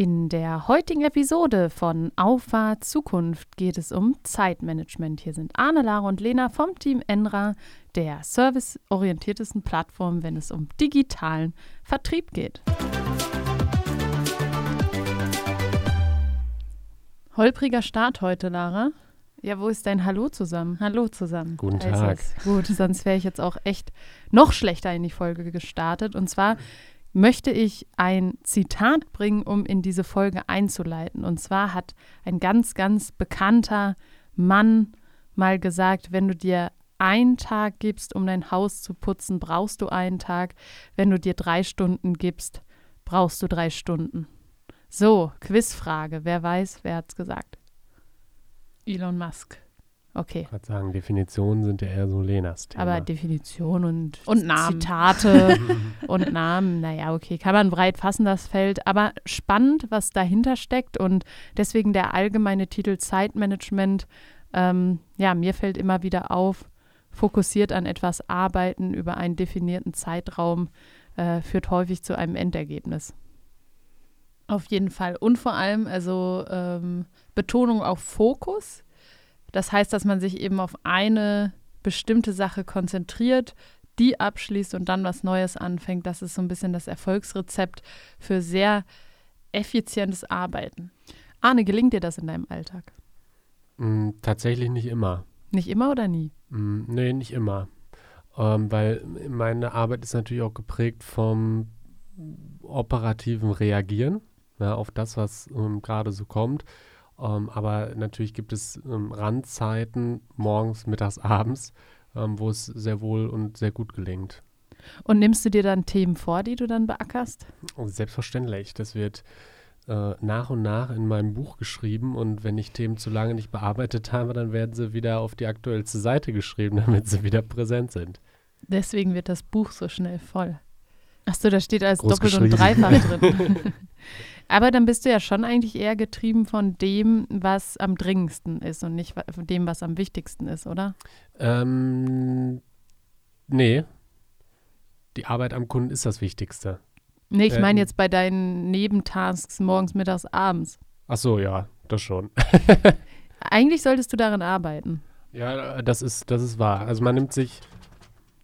In der heutigen Episode von Auffahrt Zukunft geht es um Zeitmanagement. Hier sind Arne, Lara und Lena vom Team Enra, der serviceorientiertesten Plattform, wenn es um digitalen Vertrieb geht. Holpriger Start heute, Lara. Ja, wo ist dein Hallo zusammen? Hallo zusammen. Guten Tag. Gut, sonst wäre ich jetzt auch echt noch schlechter in die Folge gestartet. Und zwar möchte ich ein Zitat bringen, um in diese Folge einzuleiten. Und zwar hat ein ganz, ganz bekannter Mann mal gesagt, wenn du dir einen Tag gibst, um dein Haus zu putzen, brauchst du einen Tag. Wenn du dir drei Stunden gibst, brauchst du drei Stunden. So, Quizfrage. Wer weiß, wer hat's gesagt? Elon Musk. Okay. Ich würde sagen, Definitionen sind ja eher so Lenas Thema. Aber Definition und, Und Namen. Zitate und Namen, naja, okay, kann man breit fassen, das Feld. Aber spannend, was dahinter steckt und deswegen der allgemeine Titel Zeitmanagement. Ähm, ja, mir fällt immer wieder auf, fokussiert an etwas arbeiten über einen definierten Zeitraum äh, führt häufig zu einem Endergebnis. Auf jeden Fall. Und vor allem, also ähm, Betonung auf Fokus. Das heißt, dass man sich eben auf eine bestimmte Sache konzentriert, die abschließt und dann was Neues anfängt. Das ist so ein bisschen das Erfolgsrezept für sehr effizientes Arbeiten. Arne, gelingt dir das in deinem Alltag? Mm, tatsächlich nicht immer. Nicht immer oder nie? Mm, nee, nicht immer. Ähm, weil meine Arbeit ist natürlich auch geprägt vom operativen Reagieren ja, auf das, was ähm, gerade so kommt. Ähm, aber natürlich gibt es ähm, Randzeiten, morgens, mittags, abends, ähm, wo es sehr wohl und sehr gut gelingt. Und nimmst du dir dann Themen vor, die du dann beackerst? Und selbstverständlich, das wird äh, nach und nach in meinem Buch geschrieben und wenn ich Themen zu lange nicht bearbeitet habe, dann werden sie wieder auf die aktuellste Seite geschrieben, damit sie wieder präsent sind. Deswegen wird das Buch so schnell voll. Achso, da steht als doppelt und dreifach drin. Aber dann bist du ja schon eigentlich eher getrieben von dem, was am dringendsten ist und nicht von dem, was am wichtigsten ist, oder? Ähm, nee. Die Arbeit am Kunden ist das Wichtigste. Nee, ich meine Ähm. jetzt bei deinen Nebentasks morgens, mittags, abends. Ach so, ja, das schon. Eigentlich solltest du daran arbeiten. Ja, das ist, das ist wahr. Also man nimmt sich,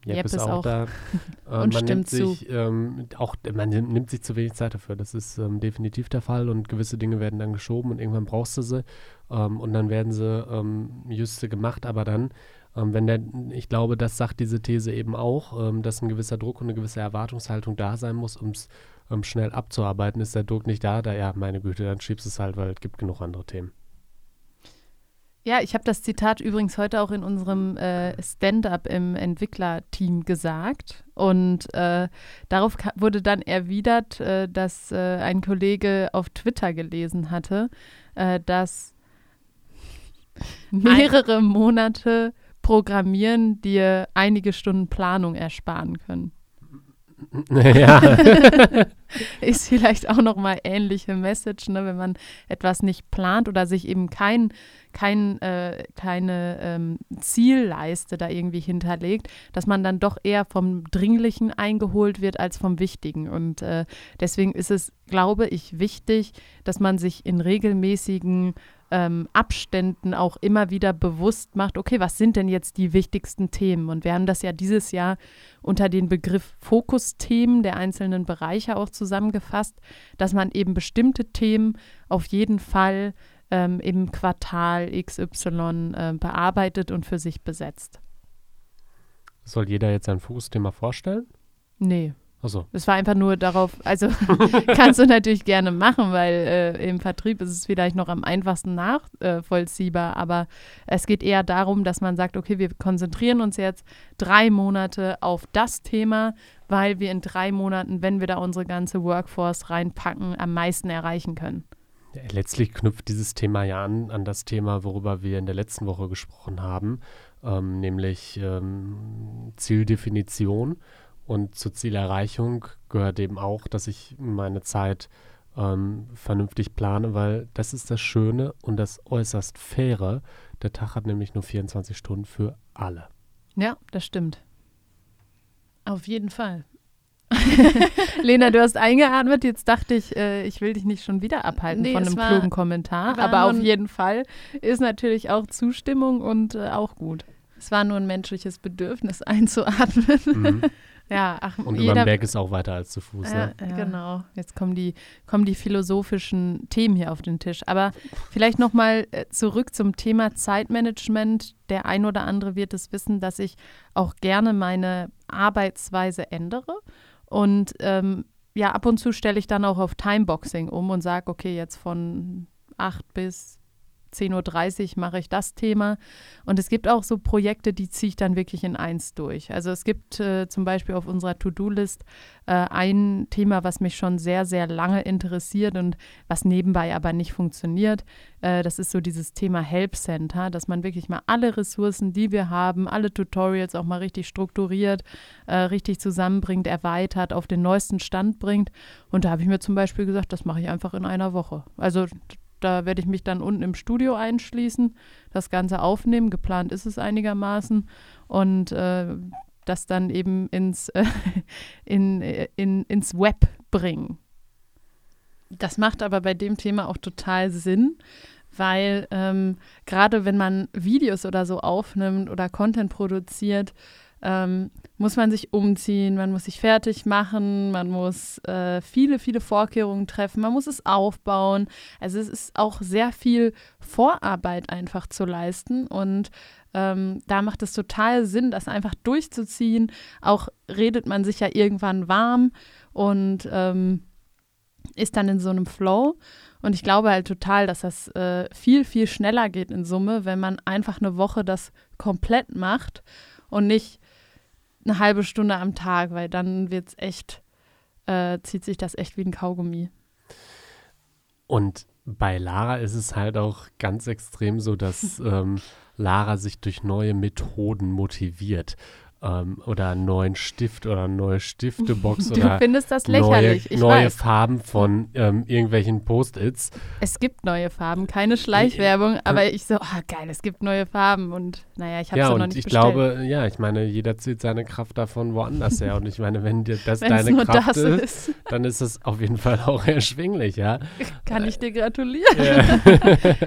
Jepp, Jepp ist auch, auch- da, äh, und man nimmt sich ähm, auch, man nimmt sich zu wenig Zeit dafür. Das ist ähm, definitiv der Fall und gewisse Dinge werden dann geschoben und irgendwann brauchst du sie ähm, und dann werden sie ähm, juste gemacht, aber dann, ähm, wenn der, ich glaube, das sagt diese These eben auch, ähm, dass ein gewisser Druck und eine gewisse Erwartungshaltung da sein muss, um es ähm, schnell abzuarbeiten. Ist der Druck nicht da, da ja, meine Güte, dann schiebst du es halt, weil es gibt genug andere Themen. Ja, ich habe das Zitat übrigens heute auch in unserem äh, Stand-up im Entwicklerteam gesagt. Und äh, darauf wurde dann erwidert, äh, dass äh, ein Kollege auf Twitter gelesen hatte, äh, dass mehrere Monate Programmieren dir einige Stunden Planung ersparen können. ja. ist vielleicht auch nochmal ähnliche Message, ne, wenn man etwas nicht plant oder sich eben kein, kein, äh, keine ähm, Zielleiste da irgendwie hinterlegt, dass man dann doch eher vom Dringlichen eingeholt wird als vom Wichtigen. Und äh, deswegen ist es, glaube ich, wichtig, dass man sich in regelmäßigen ähm, Abständen auch immer wieder bewusst macht, okay, was sind denn jetzt die wichtigsten Themen? Und wir haben das ja dieses Jahr unter den Begriff Fokusthemen der einzelnen Bereiche auch zusammengefasst, dass man eben bestimmte Themen auf jeden Fall ähm, im Quartal XY äh, bearbeitet und für sich besetzt. Soll jeder jetzt sein Fokusthema vorstellen? Nee, Achso. es war einfach nur darauf, also kannst du natürlich gerne machen, weil äh, im Vertrieb ist es vielleicht noch am einfachsten nachvollziehbar, aber es geht eher darum, dass man sagt, okay, wir konzentrieren uns jetzt drei Monate auf das Thema, weil wir in drei Monaten, wenn wir da unsere ganze Workforce reinpacken, am meisten erreichen können. Letztlich knüpft dieses Thema ja an, an das Thema, worüber wir in der letzten Woche gesprochen haben, ähm, nämlich ähm, Zieldefinition. Und zur Zielerreichung gehört eben auch, dass ich meine Zeit ähm, vernünftig plane, weil das ist das Schöne und das äußerst faire. Der Tag hat nämlich nur 24 Stunden für alle. Ja, das stimmt. Auf jeden Fall. Lena, du hast eingeatmet. Jetzt dachte ich, äh, ich will dich nicht schon wieder abhalten nee, von einem war, klugen Kommentar. Aber auf jeden Fall ist natürlich auch Zustimmung und äh, auch gut. Es war nur ein menschliches Bedürfnis einzuatmen. Mhm. Ja, ach, und jeder, über den Berg ist auch weiter als zu Fuß. Ja, ne? ja. Genau. Jetzt kommen die, kommen die philosophischen Themen hier auf den Tisch. Aber vielleicht nochmal äh, zurück zum Thema Zeitmanagement. Der ein oder andere wird es wissen, dass ich auch gerne meine Arbeitsweise ändere. Und ähm, ja, ab und zu stelle ich dann auch auf Timeboxing um und sage, okay, jetzt von 8 bis 10.30 Uhr mache ich das Thema. Und es gibt auch so Projekte, die ziehe ich dann wirklich in eins durch. Also es gibt äh, zum Beispiel auf unserer To-Do-List äh, ein Thema, was mich schon sehr, sehr lange interessiert und was nebenbei aber nicht funktioniert. Äh, das ist so dieses Thema Help Center, dass man wirklich mal alle Ressourcen, die wir haben, alle Tutorials auch mal richtig strukturiert, äh, richtig zusammenbringt, erweitert, auf den neuesten Stand bringt. Und da habe ich mir zum Beispiel gesagt, das mache ich einfach in einer Woche. Also da werde ich mich dann unten im Studio einschließen, das Ganze aufnehmen. Geplant ist es einigermaßen. Und äh, das dann eben ins, äh, in, in, ins Web bringen. Das macht aber bei dem Thema auch total Sinn, weil ähm, gerade wenn man Videos oder so aufnimmt oder Content produziert, ähm, muss man sich umziehen, man muss sich fertig machen, man muss äh, viele, viele Vorkehrungen treffen, man muss es aufbauen. Also es ist auch sehr viel Vorarbeit einfach zu leisten und ähm, da macht es total Sinn, das einfach durchzuziehen. Auch redet man sich ja irgendwann warm und ähm, ist dann in so einem Flow. Und ich glaube halt total, dass das äh, viel, viel schneller geht in Summe, wenn man einfach eine Woche das komplett macht und nicht eine halbe Stunde am Tag, weil dann wird es echt, äh, zieht sich das echt wie ein Kaugummi. Und bei Lara ist es halt auch ganz extrem so, dass ähm, Lara sich durch neue Methoden motiviert ähm, oder einen neuen Stift oder eine neue Stiftebox du oder findest das lächerlich. neue, neue Farben von ähm, irgendwelchen Post-its. Es gibt neue Farben, keine Schleichwerbung, aber ich so, oh, geil, es gibt neue Farben und naja, ich habe ja, sie noch nicht ich bestellt. glaube, ja, ich meine, jeder zieht seine Kraft davon woanders her und ich meine, wenn dir das deine Kraft das ist, ist, dann ist es auf jeden Fall auch erschwinglich, ja. Kann ich dir gratulieren. Ja.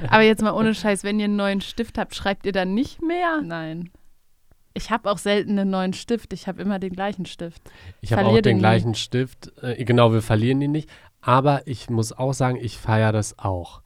aber jetzt mal ohne Scheiß, wenn ihr einen neuen Stift habt, schreibt ihr dann nicht mehr? Nein. Ich habe auch selten einen neuen Stift. Ich habe immer den gleichen Stift. Ich habe auch den, den gleichen Stift. Äh, genau, wir verlieren ihn nicht. Aber ich muss auch sagen, ich feiere das auch.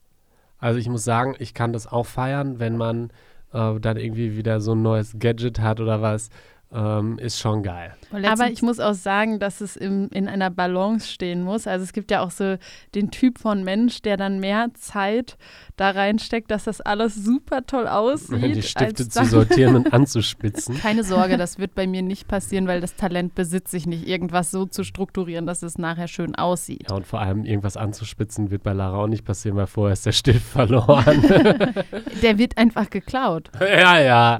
Also ich muss sagen, ich kann das auch feiern, wenn man äh, dann irgendwie wieder so ein neues Gadget hat oder was, ähm, ist schon geil. Aber ich muss auch sagen, dass es im, in einer Balance stehen muss. Also es gibt ja auch so den Typ von Mensch, der dann mehr Zeit da reinsteckt, dass das alles super toll aussieht. Die Stifte zu sortieren und anzuspitzen. Keine Sorge, das wird bei mir nicht passieren, weil das Talent besitze ich nicht, irgendwas so zu strukturieren, dass es nachher schön aussieht. Ja, und vor allem irgendwas anzuspitzen wird bei Lara auch nicht passieren, weil vorher ist der Stift verloren. der wird einfach geklaut. Ja, ja.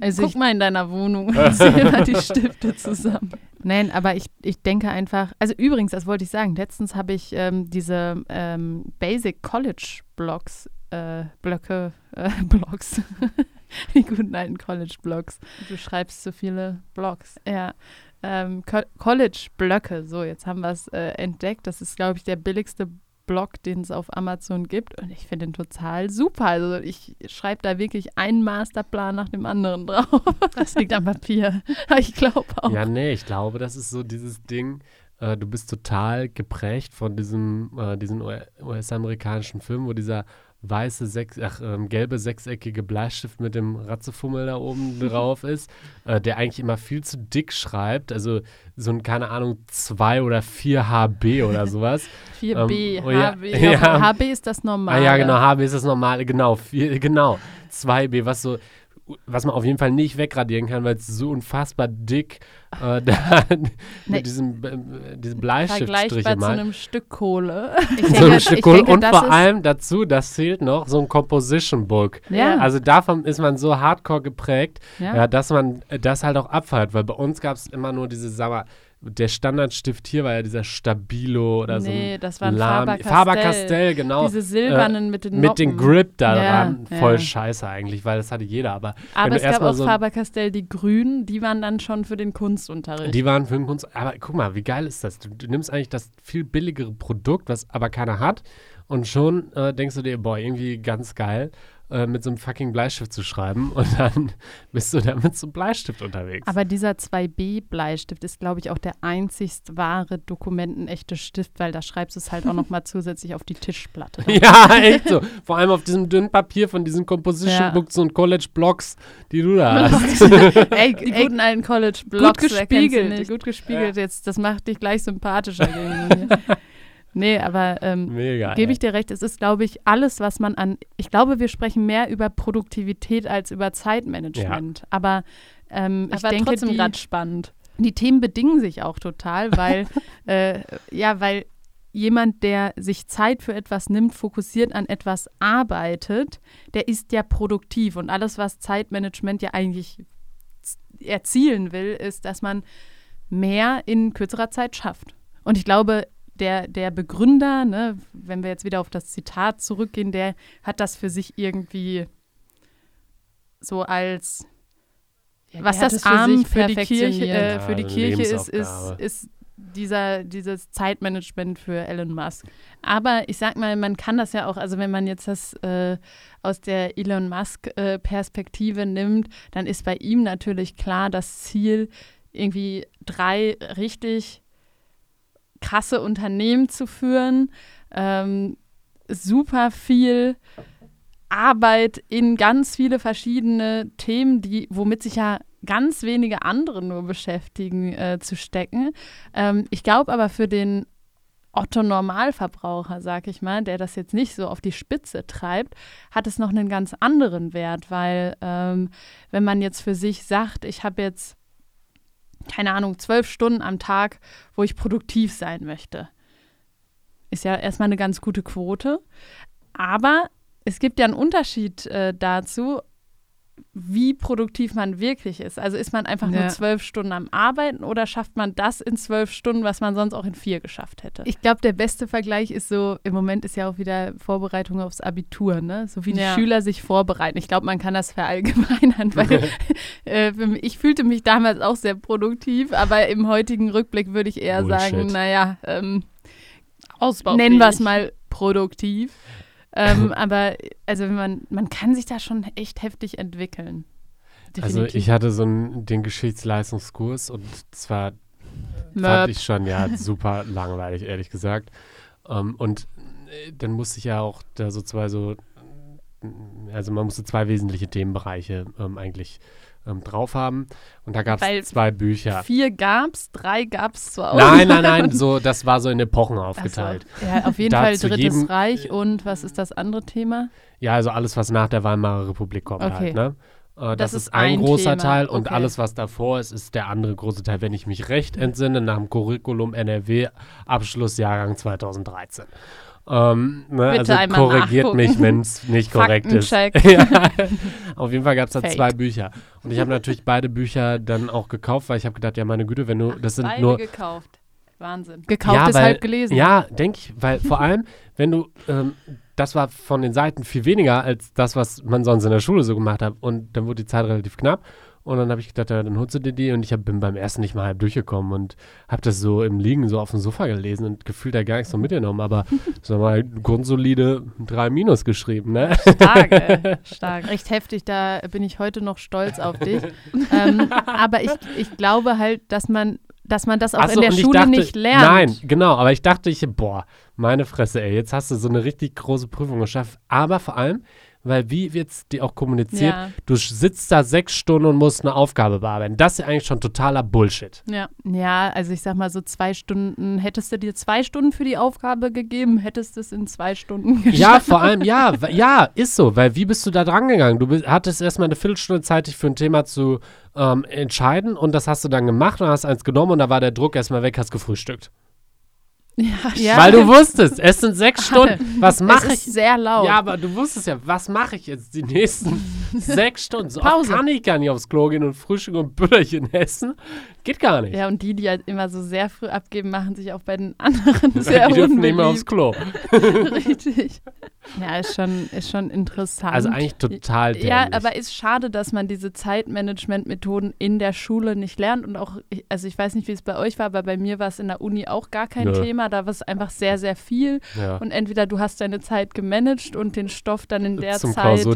Also Guck ich, mal in deiner Wohnung und zähl mal die Stifte zusammen. Nein, aber ich, ich denke einfach, also übrigens, das wollte ich sagen, letztens habe ich ähm, diese ähm, Basic College Blocks, äh, Blöcke, äh, Blogs, die guten alten College Blogs. Du schreibst so viele Blogs. Ja, ähm, Co College Blöcke, so jetzt haben wir es äh, entdeckt. Das ist, glaube ich, der billigste Blog, den es auf Amazon gibt. Und ich finde den total super. Also ich schreibe da wirklich einen Masterplan nach dem anderen drauf. Das liegt am Papier. Ich glaube auch. Ja, nee, ich glaube, das ist so dieses Ding. Äh, du bist total geprägt von diesem, äh, US-amerikanischen Film, wo dieser weiße, sechs, ach, ähm, gelbe, sechseckige Bleistift mit dem Ratzefummel da oben drauf ist, äh, der eigentlich immer viel zu dick schreibt, also so ein, keine Ahnung, 2 oder 4 HB oder sowas. 4B, ähm, oh, ja, HB. Ja, HB ist das normale. Ah, ja, genau, HB ist das normale, genau, vier, genau. 2B, was so was man auf jeden Fall nicht wegradieren kann, weil es so unfassbar dick äh, da, nee. mit diesem, äh, diesem Bleistiftstriche Vergleichbar mal. zu einem Stück Kohle. so ein Stück Kohle denke, und vor allem dazu, das zählt noch, so ein Composition Book. Ja. Also davon ist man so hardcore geprägt, ja. ja dass man das halt auch abfeiert, weil bei uns gab es immer nur diese, sag mal, der Standardstift hier war ja dieser Stabilo oder so. Nee, das war ein Faber-Castell. Faber-Castell, genau. Diese silbernen äh, mit den Mit dem Grip da ja, dran. Voll ja. scheiße eigentlich, weil das hatte jeder. Aber, aber es gab auch so Faber-Castell, die grünen, die waren dann schon für den Kunstunterricht. Die waren für den Kunst. Aber guck mal, wie geil ist das? Du, du nimmst eigentlich das viel billigere Produkt, was aber keiner hat. Und schon äh, denkst du dir, boah, irgendwie ganz geil äh, mit so einem fucking Bleistift zu schreiben und dann bist du da mit so einem Bleistift unterwegs. Aber dieser 2B-Bleistift ist, glaube ich, auch der einzigst wahre dokumentenechte Stift, weil da schreibst du es halt auch nochmal zusätzlich auf die Tischplatte. ja, echt so. Vor allem auf diesem dünnen Papier von diesen Composition ja. Books und College Blocks, die du da hast. ey, die ey, guten alten College Blocks. Gut gespiegelt. Gut gespiegelt. Ja. Jetzt, das macht dich gleich sympathischer gegen mir. Nee, aber ähm, gebe ich dir recht, es ist, glaube ich, alles, was man an. Ich glaube, wir sprechen mehr über Produktivität als über Zeitmanagement. Ja. Aber ähm, ich denke, trotzdem gerade spannend. Die Themen bedingen sich auch total, weil äh, ja, weil jemand, der sich Zeit für etwas nimmt, fokussiert an etwas arbeitet, der ist ja produktiv. Und alles, was Zeitmanagement ja eigentlich erzielen will, ist, dass man mehr in kürzerer Zeit schafft. Und ich glaube, der, der Begründer, ne, wenn wir jetzt wieder auf das Zitat zurückgehen, der hat das für sich irgendwie so als ja, was das Arm für, für die Kirche, äh, ja, für die Kirche ist, ist, ist dieser, dieses Zeitmanagement für Elon Musk. Aber ich sag mal, man kann das ja auch, also wenn man jetzt das äh, aus der Elon Musk-Perspektive äh, nimmt, dann ist bei ihm natürlich klar das Ziel, irgendwie drei richtig krasse Unternehmen zu führen, ähm, super viel Arbeit in ganz viele verschiedene Themen, die, womit sich ja ganz wenige andere nur beschäftigen, äh, zu stecken. Ähm, ich glaube aber für den Otto Normalverbraucher, sag ich mal, der das jetzt nicht so auf die Spitze treibt, hat es noch einen ganz anderen Wert, weil ähm, wenn man jetzt für sich sagt, ich habe jetzt keine Ahnung, zwölf Stunden am Tag, wo ich produktiv sein möchte. Ist ja erstmal eine ganz gute Quote. Aber es gibt ja einen Unterschied äh, dazu, wie produktiv man wirklich ist. Also ist man einfach ja. nur zwölf Stunden am Arbeiten oder schafft man das in zwölf Stunden, was man sonst auch in vier geschafft hätte? Ich glaube, der beste Vergleich ist so, im Moment ist ja auch wieder Vorbereitung aufs Abitur, ne? So wie die ja. Schüler sich vorbereiten. Ich glaube, man kann das verallgemeinern, weil äh, ich fühlte mich damals auch sehr produktiv, aber im heutigen Rückblick würde ich eher Bullshit. sagen, naja, ähm, nennen wir es mal produktiv. Ähm, aber also man, man kann sich da schon echt heftig entwickeln. Definitiv. Also ich hatte so einen, den Geschichtsleistungskurs und zwar fand ich schon ja super langweilig, ehrlich gesagt. Um, ähm, und äh, dann musste ich ja auch da so zwei so, also man musste zwei wesentliche Themenbereiche ähm, eigentlich ähm, drauf haben. Und da gab es zwei Bücher. Vier gab es, drei gab es zwar auch. Nein, nein, nein, so, das war so in Epochen aufgeteilt. So. Ja, auf jeden da Fall Drittes jedem, Reich und was ist das andere Thema? Ja, also alles, was nach der Weimarer Republik kommt okay. halt, ne? Äh, das, das, ist ein, ein großer Thema. Teil und okay. alles, was davor ist, ist der andere große Teil, wenn ich mich recht entsinne, nach dem Curriculum NRW Abschlussjahrgang 2013. Ähm, ne, Bitte also korrigiert nachgucken. mich, wenn es nicht korrekt ist. ja, auf jeden Fall gab es da zwei Bücher. Und ich habe natürlich beide Bücher dann auch gekauft, weil ich habe gedacht, ja, meine Güte, wenn du, Ach, das sind beide nur. gekauft. Wahnsinn. Gekauft ja, ist weil, halb gelesen. Ja, denke ich, weil vor allem, wenn du, ähm, das war von den Seiten viel weniger als das, was man sonst in der Schule so gemacht hat. Und dann wurde die Zeit relativ knapp. Und dann habe ich gedacht, ja, dann holst du dir die. Und ich hab, bin beim ersten nicht mal halb durchgekommen und habe das so im Liegen so auf dem Sofa gelesen und gefühlt da gar nichts so mitgenommen. Aber so mal grundsolide 3 Minus geschrieben, ne? Stark, ey. Stark. Recht heftig, da bin ich heute noch stolz auf dich. ähm, aber ich, ich glaube halt, dass man dass man das auch so, in der Schule dachte, nicht lernt. Nein, genau, aber ich dachte, ich, boah, meine Fresse, ey, jetzt hast du so eine richtig große Prüfung geschafft. Aber vor allem, weil wie wird es dir auch kommuniziert? Ja. Du sitzt da sechs Stunden und musst eine Aufgabe bearbeiten. Das ist ja eigentlich schon totaler Bullshit. Ja, ja, also ich sag mal so zwei Stunden, hättest du dir zwei Stunden für die Aufgabe gegeben, hättest du es in zwei Stunden geschafft. Ja, vor allem, ja, ja, ist so, weil wie bist du da dran gegangen? Du hattest erstmal eine Viertelstunde Zeit, dich für ein Thema zu ähm, entscheiden und das hast du dann gemacht und hast eins genommen und da war der Druck erstmal weg, hast gefrühstückt. Ja, Weil du wusstest, es sind sechs Stunden. Was mache ich? sehr laut. Ja, aber du wusstest ja, was mache ich jetzt die nächsten sechs Stunden? So Pause. kann ich gar nicht aufs Klo gehen und Frühstück und Büllerchen essen. Geht gar nicht. Ja, und die, die halt immer so sehr früh abgeben, machen sich auch bei den anderen sehr Die dürfen nicht mehr aufs Klo. Richtig. Ja, ist schon, ist schon interessant. Also eigentlich total dämlich. Ja, aber ist schade, dass man diese Zeitmanagement-Methoden in der Schule nicht lernt und auch, also ich weiß nicht, wie es bei euch war, aber bei mir war es in der Uni auch gar kein Nö. Thema. Da war es einfach sehr, sehr viel. Ja. Und entweder du hast deine Zeit gemanagt und den Stoff dann in der Zum Zeit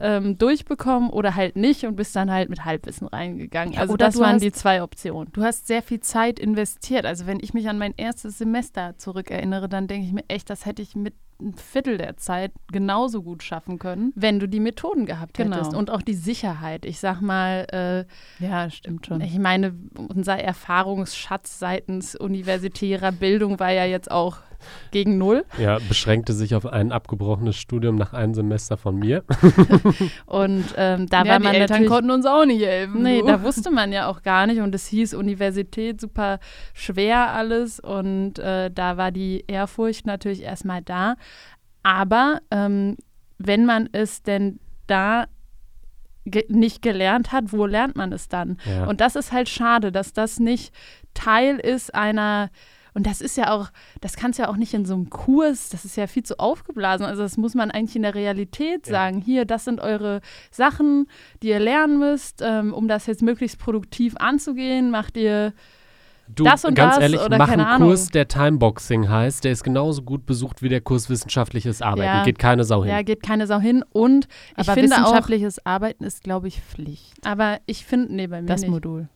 ähm, durchbekommen oder halt nicht und bist dann halt mit Halbwissen reingegangen. Also oder das waren hast, die zwei Optionen. Du hast sehr viel Zeit investiert. Also wenn ich mich an mein erstes Semester zurückerinnere, dann denke ich mir echt, das hätte ich mit ein Viertel der Zeit genauso gut schaffen können, wenn du die Methoden gehabt genau. hättest und auch die Sicherheit. Ich sag mal, äh, ja, stimmt schon. Ich meine, unser Erfahrungsschatz seitens universitärer Bildung war ja jetzt auch gegen null. Ja, beschränkte sich auf ein abgebrochenes Studium nach einem Semester von mir. und ähm, da ja, war man die Eltern konnten uns auch nicht helfen. Nee, da wusste man ja auch gar nicht und es hieß Universität super schwer alles und äh, da war die Ehrfurcht natürlich erstmal da. Aber ähm, wenn man es denn da ge nicht gelernt hat, wo lernt man es dann? Ja. Und das ist halt schade, dass das nicht Teil ist einer und das ist ja auch, das kannst du ja auch nicht in so einem Kurs, das ist ja viel zu aufgeblasen. Also das muss man eigentlich in der Realität sagen. Ja. Hier, das sind eure Sachen, die ihr lernen müsst, ähm, um das jetzt möglichst produktiv anzugehen. Macht ihr Du, das und ganz das ehrlich, oder mach keine einen Kurs, der Timeboxing heißt. Der ist genauso gut besucht wie der Kurs Wissenschaftliches Arbeiten. Ja. Geht keine Sau hin. Ja, geht keine Sau hin. Und ich aber finde wissenschaftliches auch, Arbeiten ist, glaube ich, Pflicht. Aber ich finde, nee, bei mir Das nicht. Modul.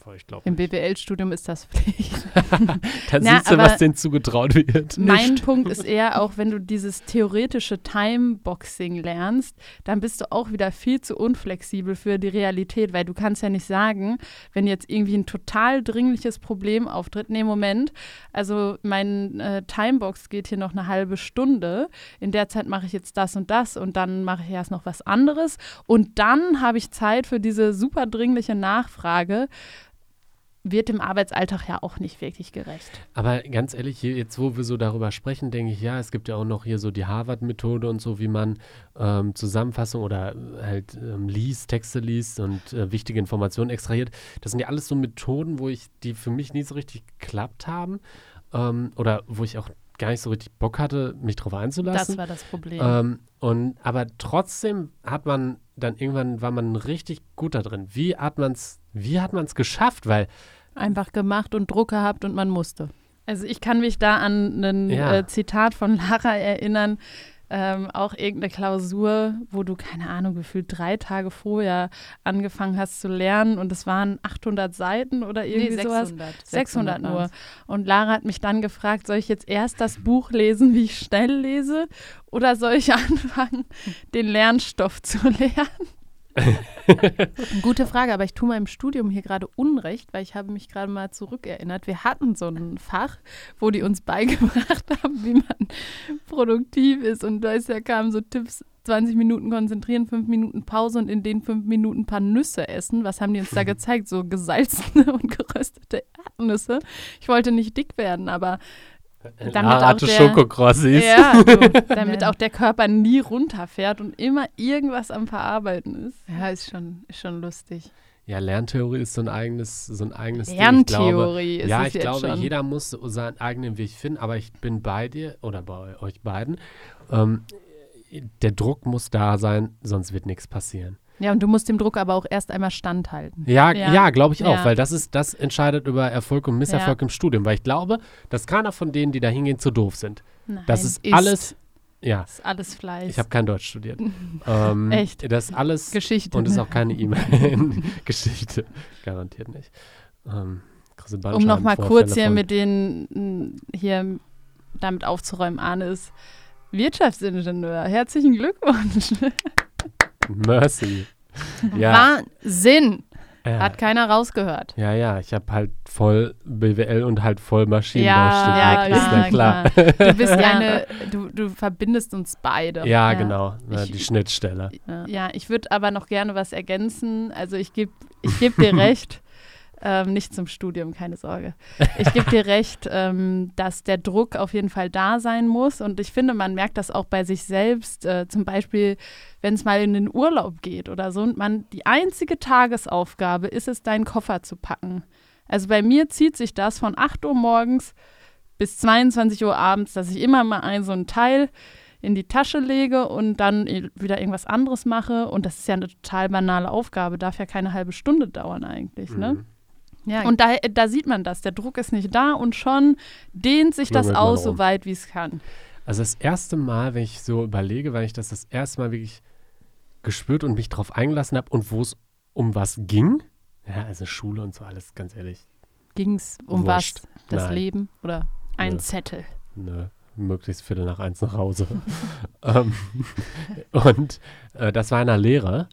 Im BWL-Studium ist das Pflicht. da Na, siehst du, was denen zugetraut wird. Mein nicht. Punkt ist eher, auch wenn du dieses theoretische Timeboxing lernst, dann bist du auch wieder viel zu unflexibel für die Realität, weil du kannst ja nicht sagen, wenn jetzt irgendwie ein total dringliches Problem auftritt, nee, Moment. Also mein äh, Timebox geht hier noch eine halbe Stunde. In der Zeit mache ich jetzt das und das und dann mache ich erst noch was anderes. Und dann habe ich Zeit für diese super dringliche Nachfrage wird dem Arbeitsalltag ja auch nicht wirklich gerecht. Aber ganz ehrlich, jetzt wo wir so darüber sprechen, denke ich, ja, es gibt ja auch noch hier so die Harvard-Methode und so, wie man ähm, Zusammenfassung oder halt ähm, liest, Texte liest und äh, wichtige Informationen extrahiert. Das sind ja alles so Methoden, wo ich, die für mich nie so richtig geklappt haben ähm, oder wo ich auch gar nicht so richtig Bock hatte, mich drauf einzulassen. Das war das Problem. Ähm, und aber trotzdem hat man dann irgendwann war man richtig gut da drin. Wie hat man es, wie hat man es geschafft? Weil einfach gemacht und Druck gehabt und man musste. Also ich kann mich da an ein ja. äh, Zitat von Lara erinnern, ähm, auch irgendeine Klausur, wo du, keine Ahnung, gefühlt drei Tage vorher angefangen hast zu lernen und es waren 800 Seiten oder irgendwie nee, 600, sowas. 600, 600 nur. Und Lara hat mich dann gefragt, soll ich jetzt erst das Buch lesen, wie ich schnell lese oder soll ich anfangen, den Lernstoff zu lernen? Gute Frage, aber ich tue meinem Studium hier gerade Unrecht, weil ich habe mich gerade mal zurückerinnert. Wir hatten so ein Fach, wo die uns beigebracht haben, wie man produktiv ist. Und da ist ja kamen so Tipps, 20 Minuten konzentrieren, 5 Minuten Pause und in den 5 Minuten ein paar Nüsse essen. Was haben die uns da gezeigt? So gesalzene und geröstete Erdnüsse. Ich wollte nicht dick werden, aber damit auch der, Schokokrossis. Ja, so, damit auch der Körper nie runterfährt und immer irgendwas am Verarbeiten ist. Ja, ist schon, ist schon lustig. Ja, Lerntheorie ist so ein eigenes, so ein eigenes Lerntheorie Ding. ist Ja, ich glaube, schon. jeder muss seinen eigenen Weg finden, aber ich bin bei dir oder bei euch beiden. Ähm, der Druck muss da sein, sonst wird nichts passieren. Ja, und du musst dem Druck aber auch erst einmal standhalten. Ja, ja, ja glaube ich auch, ja. weil das ist, das entscheidet über Erfolg und Misserfolg ja. im Studium. Weil ich glaube, dass keiner von denen, die da hingehen, zu doof sind. Nein, das ist, ist alles. Ja. Das ist alles Fleiß. Ich habe kein Deutsch studiert. ähm, Echt? Das ist alles. Geschichte. Und ist auch keine E-Mail. Geschichte. Garantiert nicht. Ähm, um nochmal kurz hier mit den, hier damit aufzuräumen, Arne ist Wirtschaftsingenieur. Herzlichen Glückwunsch. Mercy. Ja. Wahnsinn. Ja. Hat keiner rausgehört. Ja, ja, ich habe halt voll BWL und halt voll Maschinenbau ja, studiert. Ja, klar, klar. klar. Du bist ja eine, du, du verbindest uns beide. Ja, ja. genau, ja, die Schnittstelle. Ja, ich würde aber noch gerne was ergänzen. Also ich gebe ich geb dir recht. Ähm, nicht zum Studium, keine Sorge. Ich gebe dir recht, ähm, dass der Druck auf jeden Fall da sein muss. Und ich finde, man merkt das auch bei sich selbst. Äh, zum Beispiel, wenn es mal in den Urlaub geht oder so. Und man die einzige Tagesaufgabe ist es, deinen Koffer zu packen. Also bei mir zieht sich das von 8 Uhr morgens bis 22 Uhr abends, dass ich immer mal ein so ein Teil in die Tasche lege und dann wieder irgendwas anderes mache. Und das ist ja eine total banale Aufgabe, darf ja keine halbe Stunde dauern eigentlich. Ne? Mhm. Ne? Ja. Und da, da sieht man das, der Druck ist nicht da und schon dehnt sich das aus, so weit wie es kann. Also das erste Mal, wenn ich so überlege, weil ich das das erste Mal wirklich gespürt und mich drauf eingelassen habe und wo es um was ging, ja, also Schule und so alles, ganz ehrlich. Ging es um Wurscht. was? Das Nein. Leben oder ein Nö. Zettel? Nö möglichst Viertel nach eins nach Hause. ähm, und äh, das war in einer Lehre,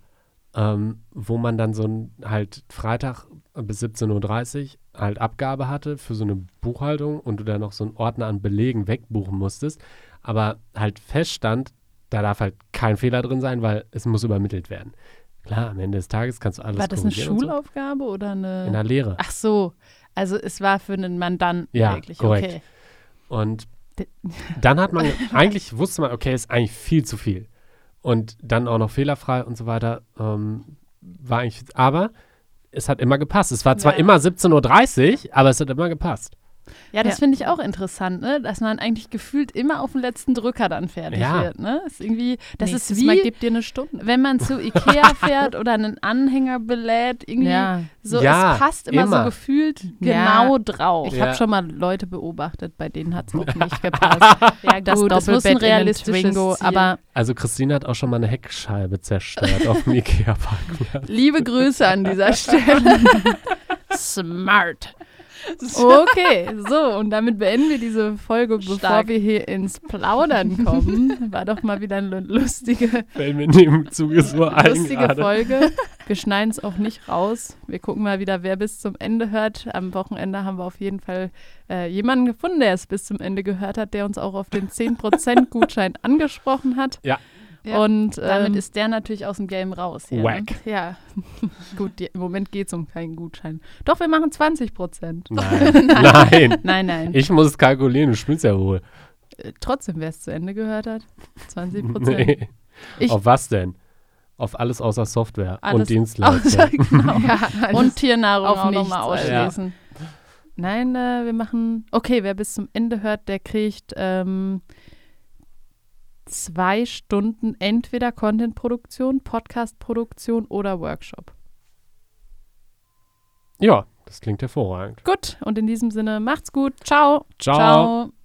ähm, wo man dann so ein, halt Freitag bis 17.30 Uhr halt Abgabe hatte für so eine Buchhaltung und du dann noch so einen Ordner an Belegen wegbuchen musstest. Aber halt feststand, da darf halt kein Fehler drin sein, weil es muss übermittelt werden. Klar, am Ende des Tages kannst du alles War das eine Schulaufgabe so. oder eine? In der Lehre. Ach so, also es war für einen Mandanten ja, wirklich. Korrekt. Okay. Und dann hat man, eigentlich wusste man, okay, ist eigentlich viel zu viel. Und dann auch noch fehlerfrei und so weiter. Ähm, war eigentlich, aber es hat immer gepasst. Es war zwar ja. immer 17.30 Uhr, aber es hat immer gepasst. Ja, das ja. finde ich auch interessant, ne? dass man eigentlich gefühlt immer auf den letzten Drücker dann fertig ja. wird. Ne? Ist irgendwie, das Nächstes ist wie, Mal gibt dir eine Stunde. wenn man zu Ikea fährt oder einen Anhänger belädt, irgendwie ja. so, ja, es passt immer, immer. so gefühlt genau drauf. Ich habe schon mal Leute beobachtet, bei denen hat es noch nicht gepasst. ja, das gut, das muss ein realistisches Twingo, Ziel. aber Also Christine hat auch schon mal eine Heckscheibe zerstört auf dem Ikea-Parkplatz. Liebe Grüße an dieser Stelle. Smart. Okay, so, und damit beenden wir diese Folge, bevor Stark. wir hier ins Plaudern kommen. War doch mal wieder eine lustige, Fällt mir dem Zuge so lustige Folge. Wir schneiden es auch nicht raus. Wir gucken mal wieder, wer bis zum Ende hört. Am Wochenende haben wir auf jeden Fall äh, jemanden gefunden, der es bis zum Ende gehört hat, der uns auch auf den 10% Gutschein angesprochen hat. Ja. Ja, und ähm, damit ist der natürlich aus dem Game raus. Hier? Wack. Ne? Ja, gut, die, im Moment geht es um keinen Gutschein. Doch, wir machen 20 Prozent. Nein. nein. nein. Nein, Ich muss es kalkulieren, du spielst ja wohl. Äh, trotzdem, wer es zu Ende gehört hat, 20 Prozent. Nee. Auf was denn? Auf alles außer Software alles und Dienstleistungen. genau. ja, und Tiernahrung auch nochmal ausschließen. Ja. Nein, äh, wir machen, okay, wer bis zum Ende hört, der kriegt ähm, zwei Stunden entweder Content-Produktion, Podcast-Produktion oder Workshop. Ja, das klingt hervorragend. Gut, und in diesem Sinne macht's gut. Ciao. Ciao. Ciao.